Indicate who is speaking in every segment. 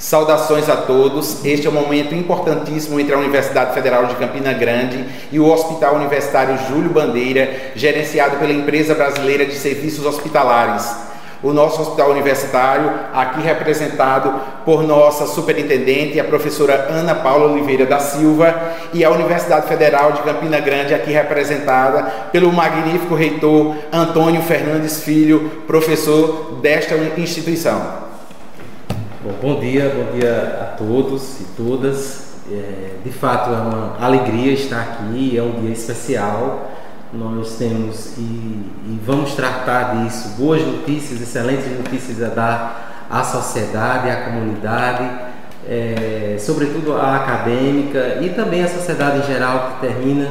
Speaker 1: Saudações a todos. Este é um momento importantíssimo entre a Universidade Federal de Campina Grande e o Hospital Universitário Júlio Bandeira, gerenciado pela Empresa Brasileira de Serviços Hospitalares. O nosso hospital universitário, aqui representado por nossa superintendente, a professora Ana Paula Oliveira da Silva, e a Universidade Federal de Campina Grande, aqui representada pelo magnífico reitor Antônio Fernandes Filho, professor desta instituição.
Speaker 2: Bom, bom dia, bom dia a todos e todas. É, de fato é uma alegria estar aqui, é um dia especial. Nós temos e, e vamos tratar disso, boas notícias, excelentes notícias a dar à sociedade, à comunidade, é, sobretudo à acadêmica e também à sociedade em geral que termina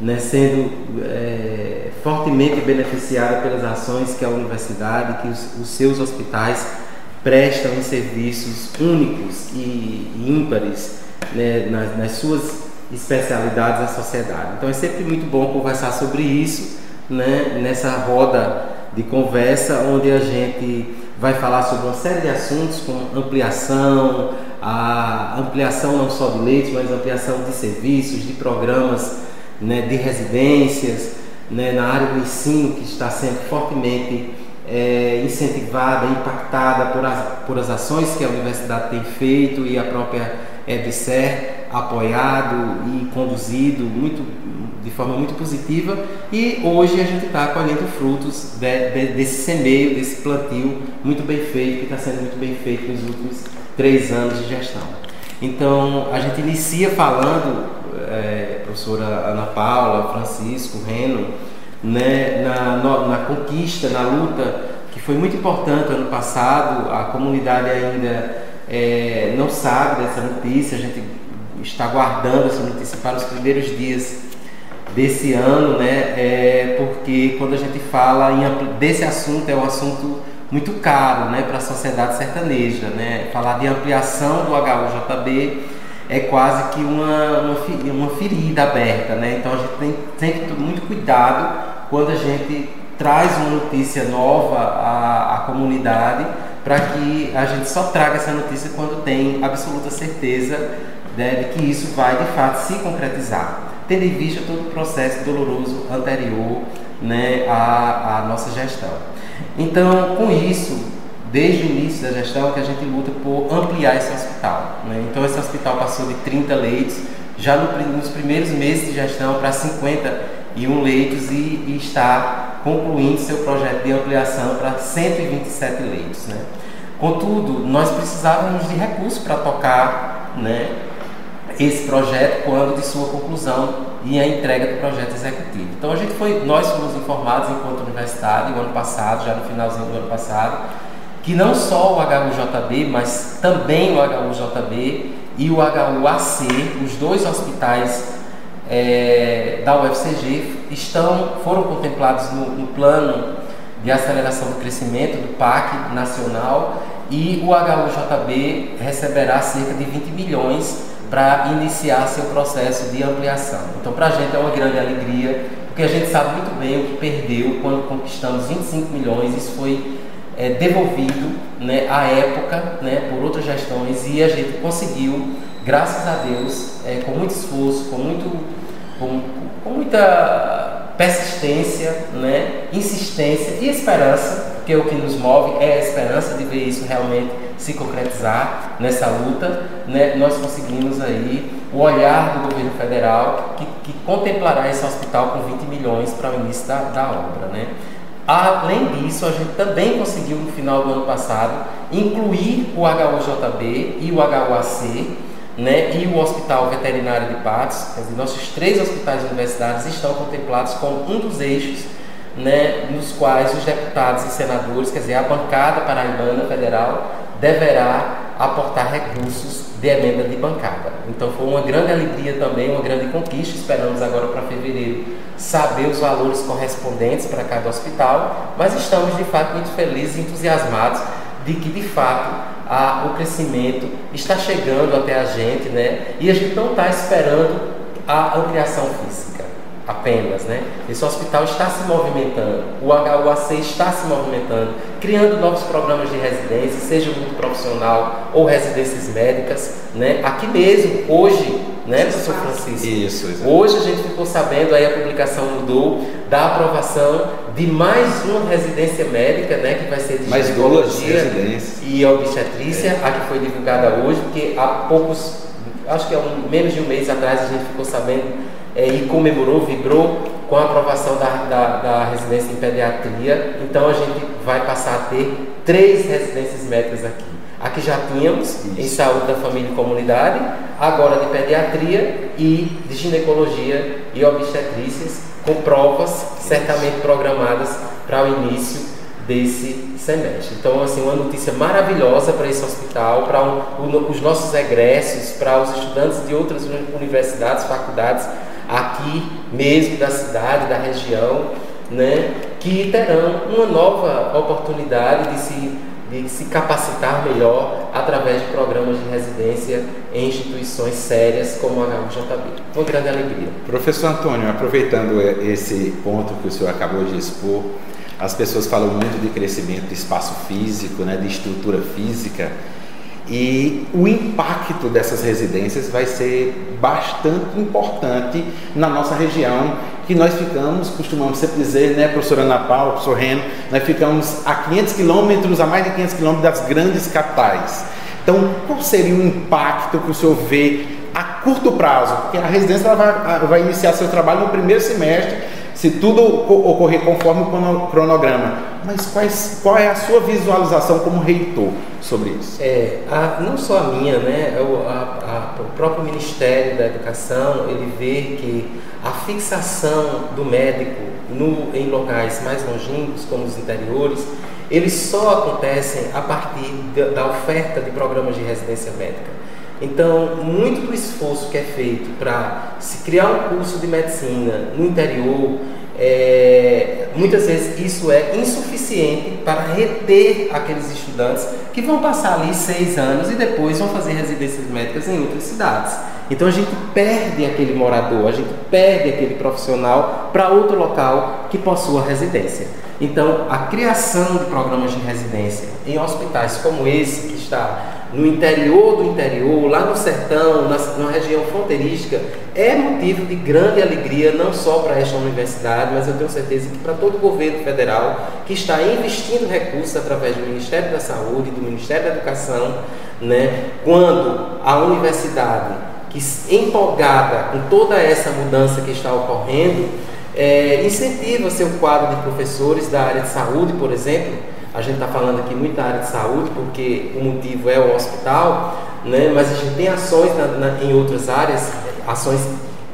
Speaker 2: né, sendo é, fortemente beneficiada pelas ações que a universidade, que os, os seus hospitais prestam serviços únicos e ímpares né, nas, nas, suas especialidades à sociedade. Então é sempre muito bom conversar sobre isso né, nessa roda de conversa onde a gente vai falar sobre uma série de assuntos como ampliação, a ampliação não só de leitos, mas ampliação de serviços, de programas né, de residências, né, na área do ensino que está sendo fortemente é, incentivada, impactada por as, por as ações que a universidade tem feito e a própria EBSER apoiado e conduzido muito, de forma muito positiva e hoje a gente está colhendo frutos de, de, desse semeio, desse plantio muito bem feito, que está sendo muito bem feito nos últimos três anos de gestão. Então a gente inicia falando, é, professora Ana Paula, Francisco, Reno, né, na, na conquista, na luta, que foi muito importante ano passado. A comunidade ainda é, não sabe dessa notícia, a gente está guardando essa notícia para os primeiros dias desse ano, né? É, porque quando a gente fala em, desse assunto, é um assunto muito caro né, para a sociedade sertaneja. Né? Falar de ampliação do HUJB é quase que uma, uma, uma ferida aberta. Né? Então a gente tem, tem que ter muito cuidado quando a gente traz uma notícia nova à, à comunidade para que a gente só traga essa notícia quando tem absoluta certeza né, de que isso vai de fato se concretizar, tendo em vista todo o processo doloroso anterior né, à, à nossa gestão. Então, com isso, desde o início da gestão, que a gente luta por ampliar esse hospital. Né? Então, esse hospital passou de 30 leitos já no, nos primeiros meses de gestão para 50 e um leitos e, e está concluindo seu projeto de ampliação para 127 leitos. Né? Contudo, nós precisávamos de recursos para tocar né, esse projeto quando de sua conclusão e a entrega do projeto executivo. Então a gente foi, nós fomos informados enquanto universidade, o ano passado, já no finalzinho do ano passado, que não só o HUJB, mas também o HUJB e o HUAC, os dois hospitais é, da UFCG estão, foram contemplados no, no, plano de aceleração do crescimento do PAC nacional e o HUJB receberá cerca de 20 milhões para iniciar seu processo de ampliação. Então, para a gente é uma grande alegria, porque a gente sabe muito bem o que perdeu quando conquistamos 25 milhões, isso foi é, devolvido né, à época né, por outras gestões e a gente conseguiu, graças a Deus, é, com muito esforço, com muito com, com muita persistência, né, insistência e esperança, porque o que nos move é a esperança de ver isso realmente se concretizar nessa luta, né, nós conseguimos aí o olhar do governo federal que, que contemplará esse hospital com 20 milhões para o início da, da obra. Né. Além disso, a gente também conseguiu no final do ano passado incluir o HUJB e o HUAC né, e o Hospital Veterinário de Patos, quer dizer, nossos três hospitais universitários estão contemplados como um dos eixos né, nos quais os deputados e senadores, quer dizer, a bancada paraibana federal, deverá aportar recursos de emenda de bancada. Então foi uma grande alegria também, uma grande conquista. Esperamos agora para fevereiro saber os valores correspondentes para cada hospital, mas estamos de fato muito felizes e entusiasmados de que de fato a, o crescimento está chegando até a gente, né? E a gente não está esperando a ampliação física. Apenas, né? Esse hospital está se movimentando, o HUAC está se movimentando, criando novos programas de residência, seja muito profissional ou residências médicas, né? Aqui mesmo, hoje, né, professor Francisco?
Speaker 1: Isso, exatamente.
Speaker 2: Hoje a gente ficou sabendo, aí a publicação mudou, da aprovação de mais uma residência médica, né, que vai ser de
Speaker 1: mais ginecologia
Speaker 2: e obstetrícia, é. a que foi divulgada hoje, porque há poucos, acho que há um, menos de um mês atrás a gente ficou sabendo é, e comemorou, vibrou com a aprovação da, da, da, residência em pediatria. Então a gente vai passar a ter três residências médicas aqui. Aqui já tínhamos Isso. em saúde da família e comunidade, agora de pediatria e de ginecologia e obstetrícias, com provas certamente programadas para o início desse semestre. Então, assim, uma notícia maravilhosa para esse hospital, para um, os nossos egressos, para os estudantes de outras universidades, faculdades aqui mesmo da cidade, da região, né, que terão uma nova oportunidade de se, de se capacitar melhor através de programas de residência em instituições sérias como a HUJB. Uma grande alegria.
Speaker 1: Professor Antônio, aproveitando esse ponto que o senhor acabou de expor, as pessoas falam muito de crescimento de espaço físico, né, de estrutura física. E o impacto dessas residências vai ser bastante importante na nossa região, que nós ficamos, costumamos sempre dizer, né, professora Ana Paula, professor Reno, nós ficamos a 500 quilômetros, a mais de 500 quilômetros das grandes capitais. Então, qual seria o impacto que o senhor vê a curto prazo? Porque a residência vai, vai iniciar seu trabalho no primeiro semestre, se tudo ocorrer conforme o cronograma. Mas quais, qual é a sua visualização como reitor sobre isso?
Speaker 2: É, a, não só a minha, né? O, a, a, o próprio Ministério da Educação ele vê que a fixação do médico no, em locais mais longínquos, como os interiores, eles só acontecem a partir da oferta de programas de residência médica. Então, muito do esforço que é feito para se criar um curso de medicina no interior, é, muitas vezes isso é insuficiente para reter aqueles estudantes que vão passar ali seis anos e depois vão fazer residências médicas em outras cidades. Então a gente perde aquele morador, a gente perde aquele profissional para outro local que possua residência. Então a criação de programas de residência em hospitais como esse que está no interior do interior, lá no sertão, na, na região fronteirística, é motivo de grande alegria, não só para esta universidade, mas eu tenho certeza que para todo o governo federal que está investindo recursos através do Ministério da Saúde, do Ministério da Educação, né, quando a universidade, que empolgada com toda essa mudança que está ocorrendo, é, incentiva seu quadro de professores da área de saúde, por exemplo, a gente está falando aqui muito da área de saúde, porque o motivo é o hospital, né? mas a gente tem ações na, na, em outras áreas, ações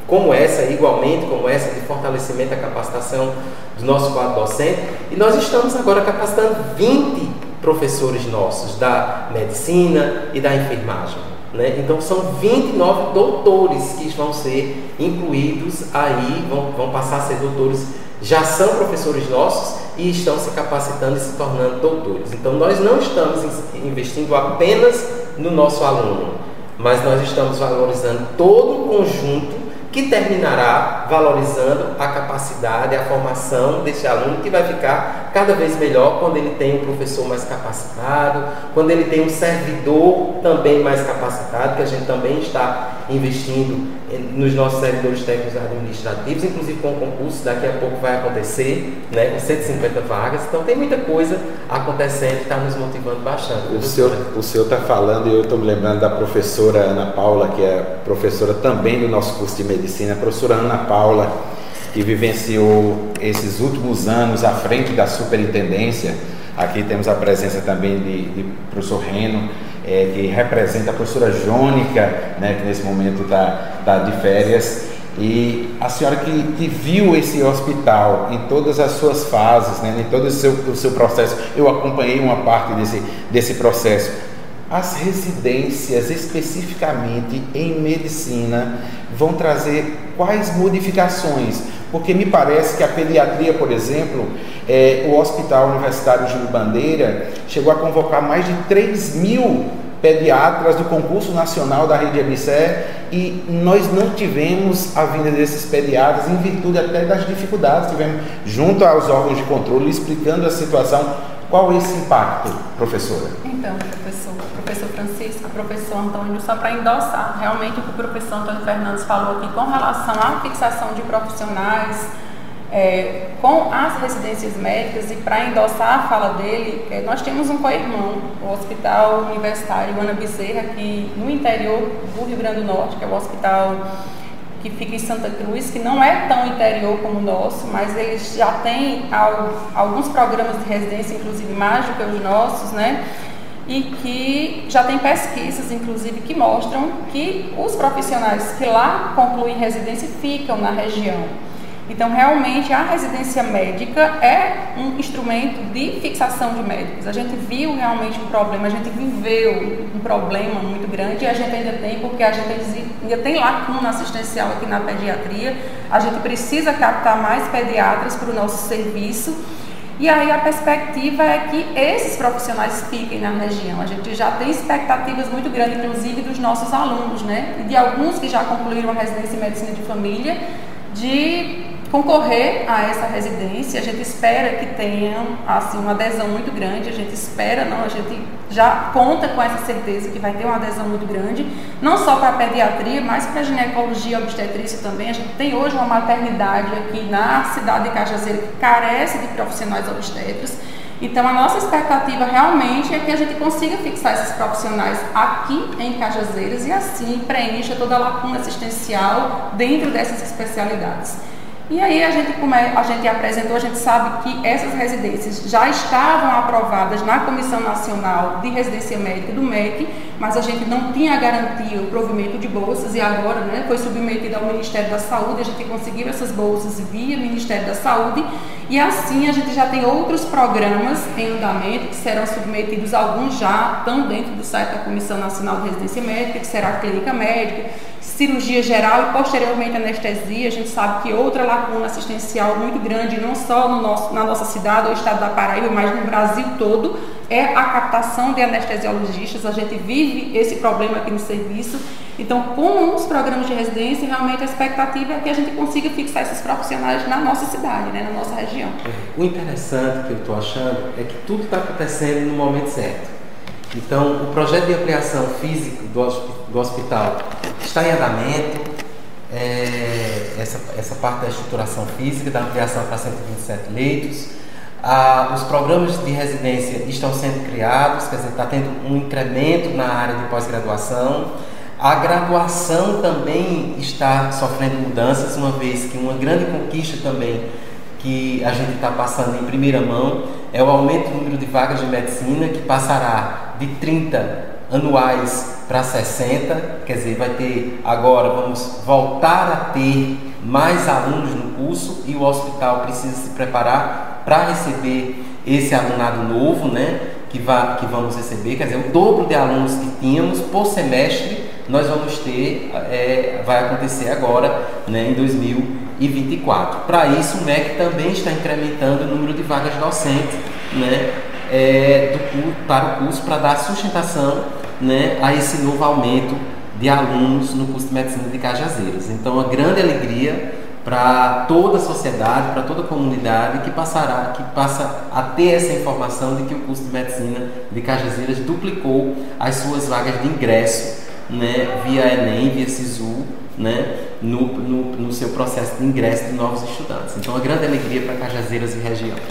Speaker 2: como essa, igualmente como essa, de fortalecimento da capacitação do nosso quadro docente. E nós estamos agora capacitando 20 professores nossos da medicina e da enfermagem. Né? Então são 29 doutores que vão ser incluídos aí, vão, vão passar a ser doutores, já são professores nossos e estão se capacitando e se tornando doutores. Então, nós não estamos investindo apenas no nosso aluno, mas nós estamos valorizando todo o conjunto que terminará valorizando a capacidade, a formação desse aluno, que vai ficar cada vez melhor quando ele tem um professor mais capacitado, quando ele tem um servidor também mais capacitado, que a gente também está investindo nos nossos servidores técnicos administrativos, inclusive com o concurso, daqui a pouco vai acontecer, né, com 150 vagas. Então tem muita coisa acontecendo que está nos motivando bastante.
Speaker 1: O senhor o está falando, e eu estou me lembrando da professora Ana Paula, que é professora também do nosso curso de medicina, a professora Ana Paula, que vivenciou esses últimos anos à frente da superintendência. Aqui temos a presença também de, de professor Reno, é, que representa a professora Jônica, né, que nesse momento está tá de férias. E a senhora que, que, viu esse hospital em todas as suas fases, né, em todo o seu, o seu processo, eu acompanhei uma parte desse, desse processo. As residências, especificamente em medicina, vão trazer quais modificações? Porque me parece que a pediatria, por exemplo, é, o Hospital Universitário Júlio Bandeira chegou a convocar mais de 3 mil pediatras do concurso nacional da rede ABC e nós não tivemos a vinda desses pediatras em virtude até das dificuldades que tivemos junto aos órgãos de controle explicando a situação. Qual esse impacto, professora?
Speaker 3: Então, professor, professor Francisco, professor Antônio, só para endossar realmente o que o professor Antônio Fernandes falou aqui com relação à fixação de profissionais é, com as residências médicas e para endossar a fala dele, é, nós temos um co-irmão, o Hospital Universitário Ana Bezerra, aqui no interior do Rio Grande do Norte, que é o hospital que fica em Santa Cruz, que não é tão interior como o nosso, mas eles já têm alguns programas de residência, inclusive mais do que os nossos, né? E que já tem pesquisas, inclusive, que mostram que os profissionais que lá concluem residência ficam na região. Então, realmente, a residência médica é um instrumento de fixação de médicos. A gente viu realmente um problema, a gente viveu um problema muito grande e a gente ainda tem, porque a gente ainda tem lacuna assistencial aqui na pediatria. A gente precisa captar mais pediatras para o nosso serviço. E aí a perspectiva é que esses profissionais fiquem na região. A gente já tem expectativas muito grandes, inclusive dos nossos alunos, né? E de alguns que já concluíram a residência em medicina de família, de concorrer a essa residência. A gente espera que tenha assim uma adesão muito grande. A gente espera, não, a gente já conta com essa certeza que vai ter uma adesão muito grande, não só para a pediatria, mas para a ginecologia obstetrícia também. A gente tem hoje uma maternidade aqui na cidade de Cajazeiro que carece de profissionais obstetras. Então, a nossa expectativa realmente é que a gente consiga fixar esses profissionais aqui em Cajazeiras e assim preencha toda a lacuna assistencial dentro dessas especialidades. E aí a gente, como é, a gente apresentou, a gente sabe que essas residências já estavam aprovadas na Comissão Nacional de Residência Médica do MEC, mas a gente não tinha garantia o provimento de bolsas e agora né, foi submetido ao Ministério da Saúde, a gente conseguiu essas bolsas via Ministério da Saúde e assim a gente já tem outros programas em andamento que serão submetidos, alguns já estão dentro do site da Comissão Nacional de Residência Médica, que será a clínica médica, cirurgia geral e posteriormente anestesia. A gente sabe que outra lacuna assistencial muito grande, não só no nosso, na nossa cidade ou estado da Paraíba, mas no Brasil todo, é a captação de anestesiologistas. A gente vive esse problema aqui no serviço. Então, com os programas de residência, realmente a expectativa é que a gente consiga fixar esses profissionais na nossa cidade, né, na nossa região.
Speaker 2: O interessante que eu estou achando é que tudo está acontecendo no momento certo. Então, o projeto de ampliação física do, do hospital está em andamento. É, essa, essa parte da estruturação física, da ampliação para 127 leitos. Ah, os programas de residência estão sendo criados, quer dizer, está tendo um incremento na área de pós-graduação. A graduação também está sofrendo mudanças, uma vez que uma grande conquista também que a gente está passando em primeira mão é o aumento do número de vagas de medicina, que passará de 30 anuais para 60, quer dizer, vai ter agora, vamos voltar a ter mais alunos no curso e o hospital precisa se preparar para receber esse alunado novo, né, que, vai, que vamos receber, quer dizer, o dobro de alunos que tínhamos por semestre, nós vamos ter, é, vai acontecer agora, né, em 2024. Para isso, o MEC também está incrementando o número de vagas docentes, né, é, do, para o curso para dar sustentação né, a esse novo aumento de alunos no curso de medicina de Cajazeiras. Então, uma grande alegria para toda a sociedade, para toda a comunidade que passará, que passa a ter essa informação de que o curso de medicina de Cajazeiras duplicou as suas vagas de ingresso, né, via Enem, via Sisu, né, no, no, no seu processo de ingresso de novos estudantes. Então, uma grande alegria para Cajazeiras e região.